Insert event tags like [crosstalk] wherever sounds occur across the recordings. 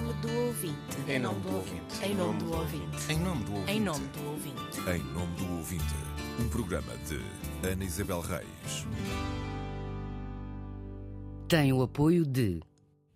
nome do ouvinte. Em nome do ouvinte. Em nome do ouvinte. Em nome do ouvinte. Em nome do ouvinte. Em nome do ouvinte, um programa de Ana Isabel Reis. Tem o apoio de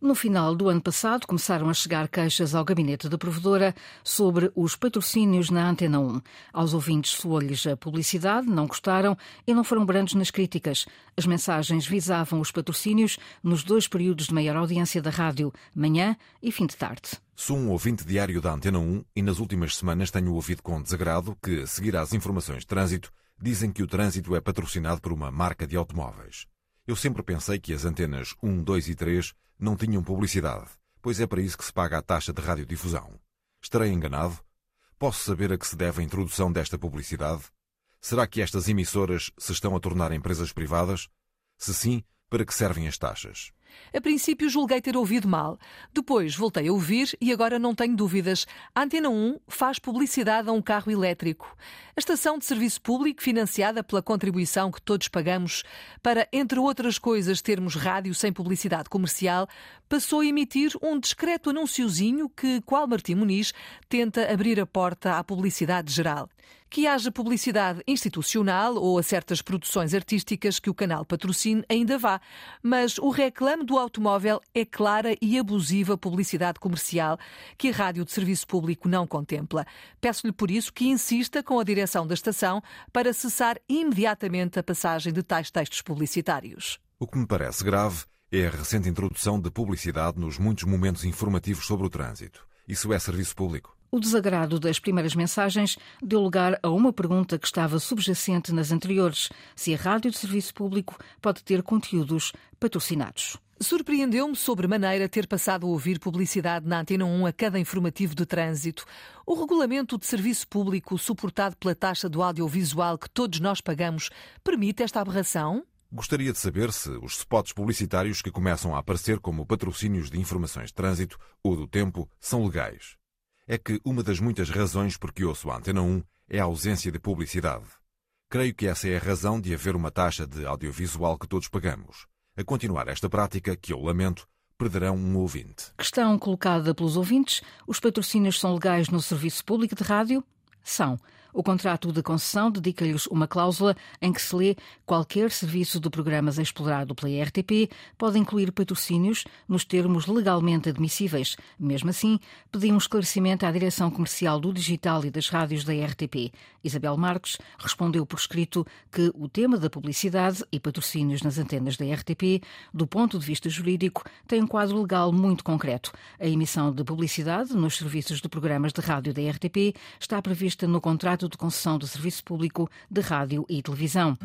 No final do ano passado, começaram a chegar queixas ao gabinete da provedora sobre os patrocínios na Antena 1. Aos ouvintes soou-lhes a publicidade, não gostaram e não foram brandos nas críticas. As mensagens visavam os patrocínios nos dois períodos de maior audiência da rádio, manhã e fim de tarde. Sou um ouvinte diário da Antena 1 e nas últimas semanas tenho ouvido com desagrado que, a seguir às informações de trânsito, dizem que o trânsito é patrocinado por uma marca de automóveis. Eu sempre pensei que as antenas 1, 2 e 3 não tinham publicidade, pois é para isso que se paga a taxa de radiodifusão. Estarei enganado? Posso saber a que se deve a introdução desta publicidade? Será que estas emissoras se estão a tornar empresas privadas? Se sim, para que servem as taxas? A princípio julguei ter ouvido mal. Depois voltei a ouvir e agora não tenho dúvidas. A Antena 1 faz publicidade a um carro elétrico. A estação de serviço público, financiada pela contribuição que todos pagamos para, entre outras coisas, termos rádio sem publicidade comercial, passou a emitir um discreto anunciozinho que, qual Martim Muniz, tenta abrir a porta à publicidade geral. Que haja publicidade institucional ou a certas produções artísticas que o canal patrocine ainda vá, mas o reclame do automóvel é clara e abusiva publicidade comercial que a rádio de serviço público não contempla. Peço-lhe por isso que insista com a direção da estação para cessar imediatamente a passagem de tais textos publicitários. O que me parece grave é a recente introdução de publicidade nos muitos momentos informativos sobre o trânsito. Isso é serviço público. O desagrado das primeiras mensagens deu lugar a uma pergunta que estava subjacente nas anteriores: se a rádio de serviço público pode ter conteúdos patrocinados. Surpreendeu-me sobremaneira ter passado a ouvir publicidade na Antena 1 a cada informativo de trânsito. O regulamento de serviço público, suportado pela taxa do audiovisual que todos nós pagamos, permite esta aberração? Gostaria de saber se os spots publicitários que começam a aparecer como patrocínios de informações de trânsito ou do tempo são legais. É que uma das muitas razões por que ouço a Antena 1 é a ausência de publicidade. Creio que essa é a razão de haver uma taxa de audiovisual que todos pagamos. A continuar esta prática, que eu lamento, perderão um ouvinte. Questão colocada pelos ouvintes: os patrocínios são legais no serviço público de rádio? São. O contrato de concessão dedica-lhes uma cláusula em que se lê qualquer serviço de programas explorado pela RTP pode incluir patrocínios nos termos legalmente admissíveis. Mesmo assim, pedi um esclarecimento à direção comercial do digital e das rádios da RTP. Isabel Marques respondeu por escrito que o tema da publicidade e patrocínios nas antenas da RTP, do ponto de vista jurídico, tem um quadro legal muito concreto. A emissão de publicidade nos serviços de programas de rádio da RTP está prevista no contrato de concessão do serviço público de rádio e televisão.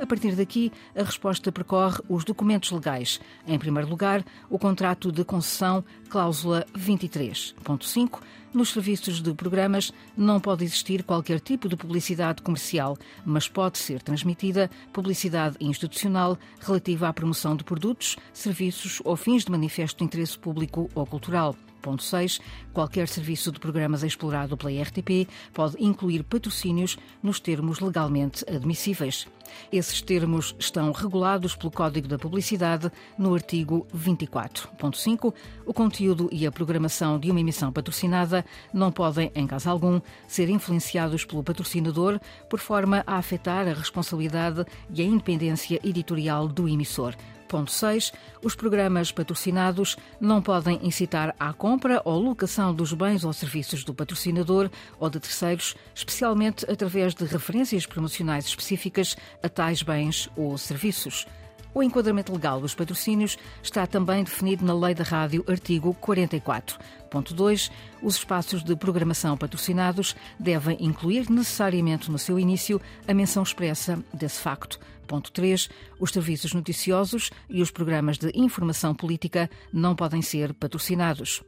A partir daqui, a resposta percorre os documentos legais. Em primeiro lugar, o contrato de concessão, cláusula 23.5. Nos serviços de programas não pode existir qualquer tipo de publicidade comercial, mas pode ser transmitida publicidade institucional relativa à promoção de produtos, serviços ou fins de manifesto interesse público ou cultural. Ponto 6. Qualquer serviço de programas explorado pela RTP pode incluir patrocínios nos termos legalmente admissíveis. Esses termos estão regulados pelo Código da Publicidade no artigo 24.5. O conteúdo e a programação de uma emissão patrocinada não podem, em caso algum, ser influenciados pelo patrocinador por forma a afetar a responsabilidade e a independência editorial do emissor. Ponto 6. Os programas patrocinados não podem incitar à compra ou locação dos bens ou serviços do patrocinador ou de terceiros, especialmente através de referências promocionais específicas a tais bens ou serviços. O enquadramento legal dos patrocínios está também definido na Lei da Rádio, artigo 44.2. Os espaços de programação patrocinados devem incluir necessariamente no seu início a menção expressa desse facto. Ponto 3. Os serviços noticiosos e os programas de informação política não podem ser patrocinados.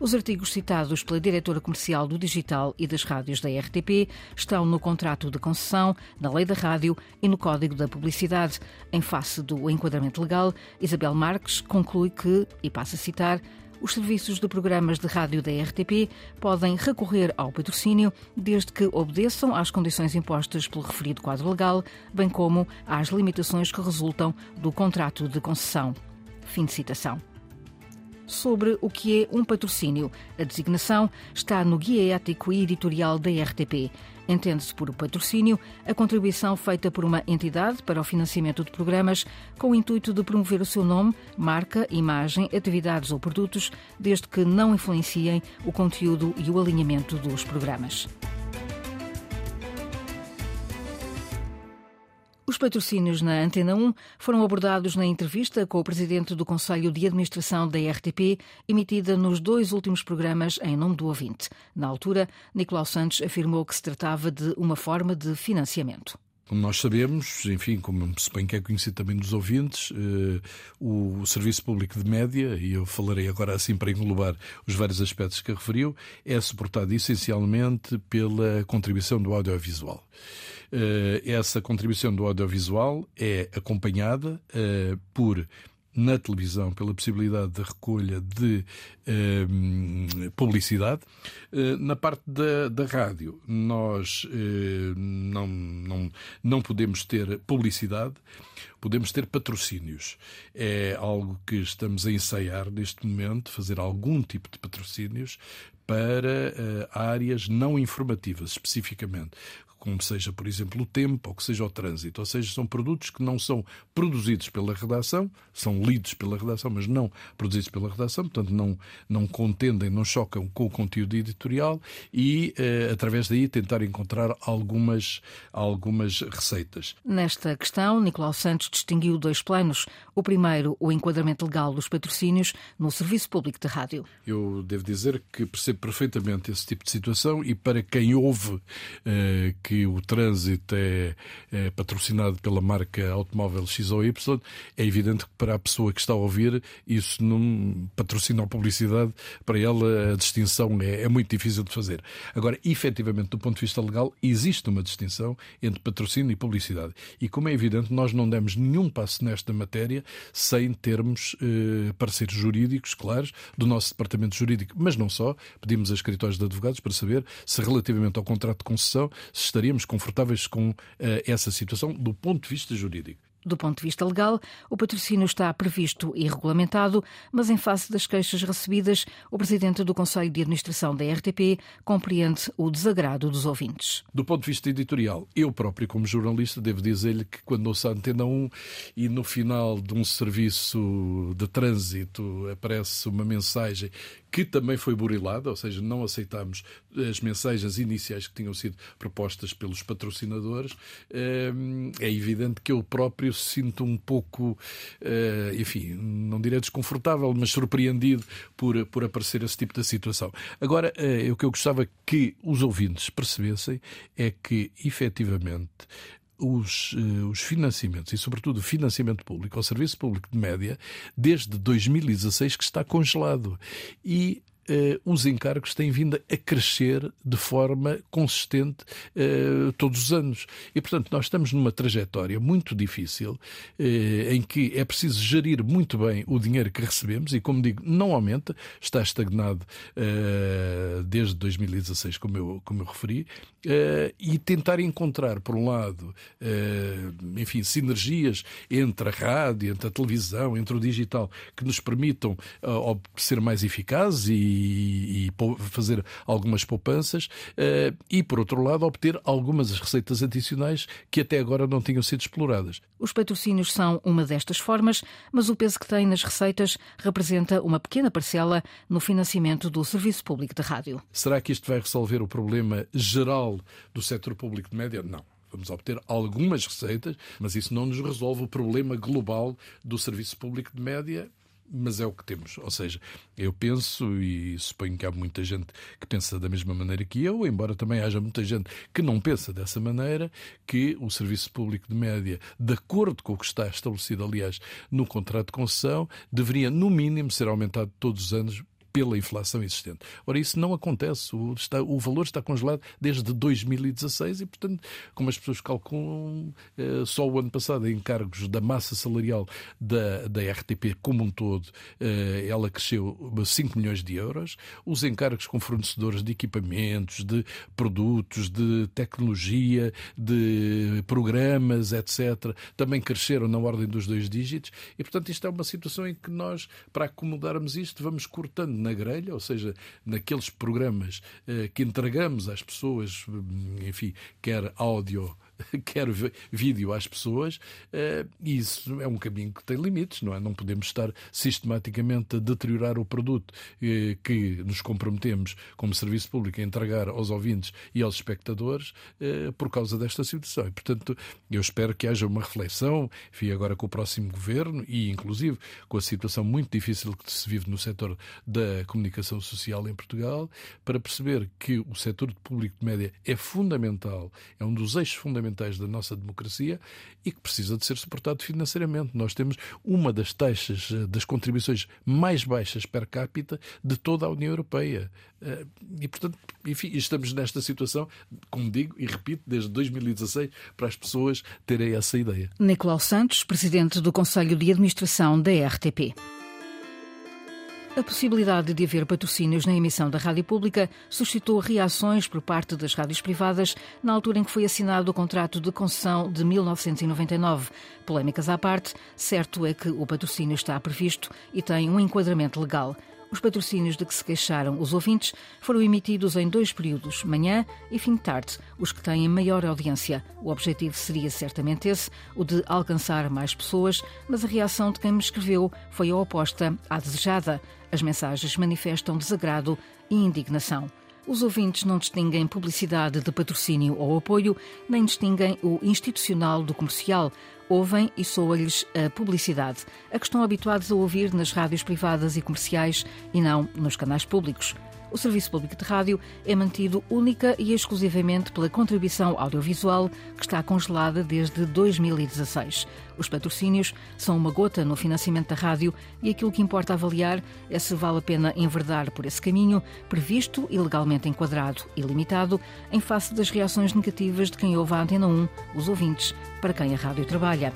Os artigos citados pela diretora comercial do digital e das rádios da RTP estão no contrato de concessão, na lei da rádio e no Código da Publicidade. Em face do enquadramento legal, Isabel Marques conclui que, e passa a citar, os serviços de programas de rádio da RTP podem recorrer ao patrocínio desde que obedeçam às condições impostas pelo referido quadro legal, bem como às limitações que resultam do contrato de concessão. Fim de citação. Sobre o que é um patrocínio. A designação está no Guia Ético e Editorial da RTP. Entende-se por patrocínio a contribuição feita por uma entidade para o financiamento de programas com o intuito de promover o seu nome, marca, imagem, atividades ou produtos, desde que não influenciem o conteúdo e o alinhamento dos programas. Os patrocínios na Antena 1 foram abordados na entrevista com o presidente do Conselho de Administração da RTP, emitida nos dois últimos programas em nome do ouvinte. Na altura, Nicolau Santos afirmou que se tratava de uma forma de financiamento. Como nós sabemos, enfim, como se bem que é conhecido também dos ouvintes, eh, o Serviço Público de Média, e eu falarei agora assim para englobar os vários aspectos que referiu, é suportado essencialmente pela contribuição do audiovisual. Eh, essa contribuição do audiovisual é acompanhada eh, por na televisão pela possibilidade de recolha de publicidade. Eh, na parte da, da rádio, nós eh, não, não, não podemos ter publicidade, podemos ter patrocínios. É algo que estamos a ensaiar neste momento, fazer algum tipo de patrocínios para áreas não informativas, especificamente como seja, por exemplo, o tempo ou que seja o trânsito. Ou seja, são produtos que não são produzidos pela redação, são lidos pela redação, mas não produzidos pela redação, portanto, não, não contendem, não chocam com o conteúdo editorial e, eh, através daí, tentar encontrar algumas, algumas receitas. Nesta questão, Nicolau Santos distinguiu dois planos. O primeiro, o enquadramento legal dos patrocínios no Serviço Público de Rádio. Eu devo dizer que percebo perfeitamente esse tipo de situação e para quem ouve eh, que o trânsito é, é, patrocinado pela marca automóvel X ou Y, é evidente que para a pessoa que está a ouvir isso não patrocina a publicidade, para ela a distinção é, é muito difícil de fazer. Agora, efetivamente, do ponto de vista legal, existe uma distinção entre patrocínio e publicidade. E como é evidente, nós não demos nenhum passo nesta matéria sem termos eh, parceiros jurídicos claros do nosso departamento jurídico, mas não só. Pedimos a escritórios de advogados para saber se relativamente ao contrato de concessão se estaríamos confortáveis com uh, essa situação do ponto de vista jurídico. Do ponto de vista legal, o patrocínio está previsto e regulamentado, mas em face das queixas recebidas, o presidente do Conselho de Administração da RTP compreende o desagrado dos ouvintes. Do ponto de vista editorial, eu próprio, como jornalista, devo dizer-lhe que quando ouço a Antena 1 e no final de um serviço de trânsito aparece uma mensagem que também foi burilada, ou seja, não aceitámos as mensagens iniciais que tinham sido propostas pelos patrocinadores, ehm, é evidente que eu próprio sinto um pouco, eh, enfim, não direi desconfortável, mas surpreendido por, por aparecer esse tipo de situação. Agora, eh, o que eu gostava que os ouvintes percebessem é que, efetivamente, os, eh, os financiamentos e, sobretudo, o financiamento público ao Serviço Público de Média desde 2016 que está congelado. E eh, os encargos têm vindo a crescer de forma consistente eh, todos os anos. E, portanto, nós estamos numa trajetória muito difícil eh, em que é preciso gerir muito bem o dinheiro que recebemos e, como digo, não aumenta, está estagnado desde 2016, como eu, como eu referi, e tentar encontrar, por um lado, enfim, sinergias entre a rádio, entre a televisão, entre o digital, que nos permitam ser mais eficazes e e, fazer algumas poupanças eh, e, por outro lado, obter algumas receitas adicionais que até agora não tinham sido exploradas. Os patrocínios são uma destas formas, mas o peso que têm nas receitas representa uma pequena parcela no financiamento do Serviço Público de Rádio. Será que isto vai resolver o problema geral do setor público de média? Não. Vamos obter algumas receitas, mas isso não nos resolve o problema global do serviço público de média mas é o que temos. Ou seja, eu penso, e suponho que há muita gente que pensa da mesma maneira que eu, embora também haja muita gente que não pensa dessa maneira, que o Serviço Público de Média, de acordo com o que está estabelecido, aliás, no contrato de concessão, deveria, no mínimo, ser aumentado todos os anos pela inflação existente. Ora, isso não acontece. O, está, o valor está congelado desde 2016 e, portanto, como as pessoas calculam, eh, só o ano passado, em encargos da massa salarial da, da RTP como um todo, eh, ela cresceu 5 milhões de euros. Os encargos com fornecedores de equipamentos, de produtos, de tecnologia, de programas, etc., também cresceram na ordem dos dois dígitos. E, portanto, isto é uma situação em que nós, para acomodarmos isto, vamos cortando na grelha, ou seja, naqueles programas eh, que entregamos às pessoas, enfim, quer áudio [laughs] quer vídeo às pessoas, eh, e isso é um caminho que tem limites, não é? Não podemos estar sistematicamente a deteriorar o produto eh, que nos comprometemos como serviço público a entregar aos ouvintes e aos espectadores eh, por causa desta situação. E, portanto, eu espero que haja uma reflexão, enfim, agora com o próximo governo e, inclusive, com a situação muito difícil que se vive no setor da comunicação social em Portugal, para perceber que o setor público de média é fundamental, é um dos eixos fundamentais fundamentais da nossa democracia e que precisa de ser suportado financeiramente. Nós temos uma das taxas eh, das contribuições mais baixas per capita de toda a União Europeia. Eh, e, portanto, enfim, estamos nesta situação, como digo e repito, desde 2016, para as pessoas terem essa ideia. Nicolau Santos, presidente do Conselho de Administração da RTP. A possibilidade de haver patrocínios na emissão da rádio pública suscitou reações por parte das rádios privadas na altura em que foi assinado o contrato de concessão de 1999. Polémicas à parte, certo é que o patrocínio está previsto e tem um enquadramento legal. Os patrocínios de que se queixaram os ouvintes foram emitidos em dois períodos, manhã e fim de tarde, os que têm maior audiência. O objetivo seria certamente esse, o de alcançar mais pessoas, mas a reação de quem me escreveu foi a oposta à desejada. As mensagens manifestam desagrado e indignação. Os ouvintes não distinguem publicidade de patrocínio ou apoio, nem distinguem o institucional do comercial. Ouvem e soa-lhes a publicidade, a que estão habituados a ouvir nas rádios privadas e comerciais e não nos canais públicos o Serviço Público de Rádio é mantido única e exclusivamente pela contribuição audiovisual, que está congelada desde 2016. Os patrocínios são uma gota no financiamento da rádio e aquilo que importa avaliar é se vale a pena enverdar por esse caminho, previsto e legalmente enquadrado e limitado, em face das reações negativas de quem ouve a Antena 1, os ouvintes, para quem a rádio trabalha.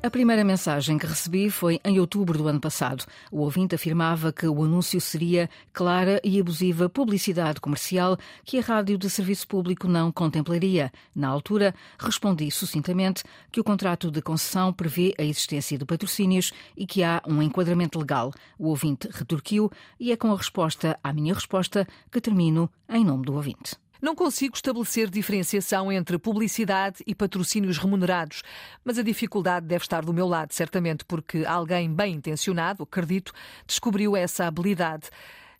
A primeira mensagem que recebi foi em outubro do ano passado. O ouvinte afirmava que o anúncio seria clara e abusiva publicidade comercial que a rádio de serviço público não contemplaria. Na altura, respondi sucintamente que o contrato de concessão prevê a existência de patrocínios e que há um enquadramento legal. O ouvinte retorquiu e é com a resposta à minha resposta que termino em nome do ouvinte. Não consigo estabelecer diferenciação entre publicidade e patrocínios remunerados, mas a dificuldade deve estar do meu lado, certamente, porque alguém bem intencionado, acredito, descobriu essa habilidade.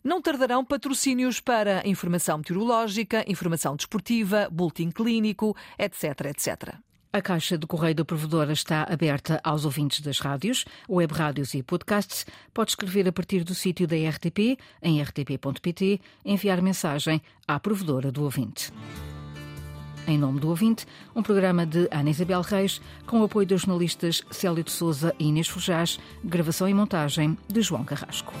Não tardarão patrocínios para informação meteorológica, informação desportiva, boletim clínico, etc, etc. A caixa de correio da provedora está aberta aos ouvintes das rádios, web rádios e podcasts. Pode escrever a partir do sítio da RTP, em rtp.pt, enviar mensagem à provedora do ouvinte. Em nome do ouvinte, um programa de Ana Isabel Reis, com o apoio dos jornalistas Célio de Souza e Inês Fujás, gravação e montagem de João Carrasco.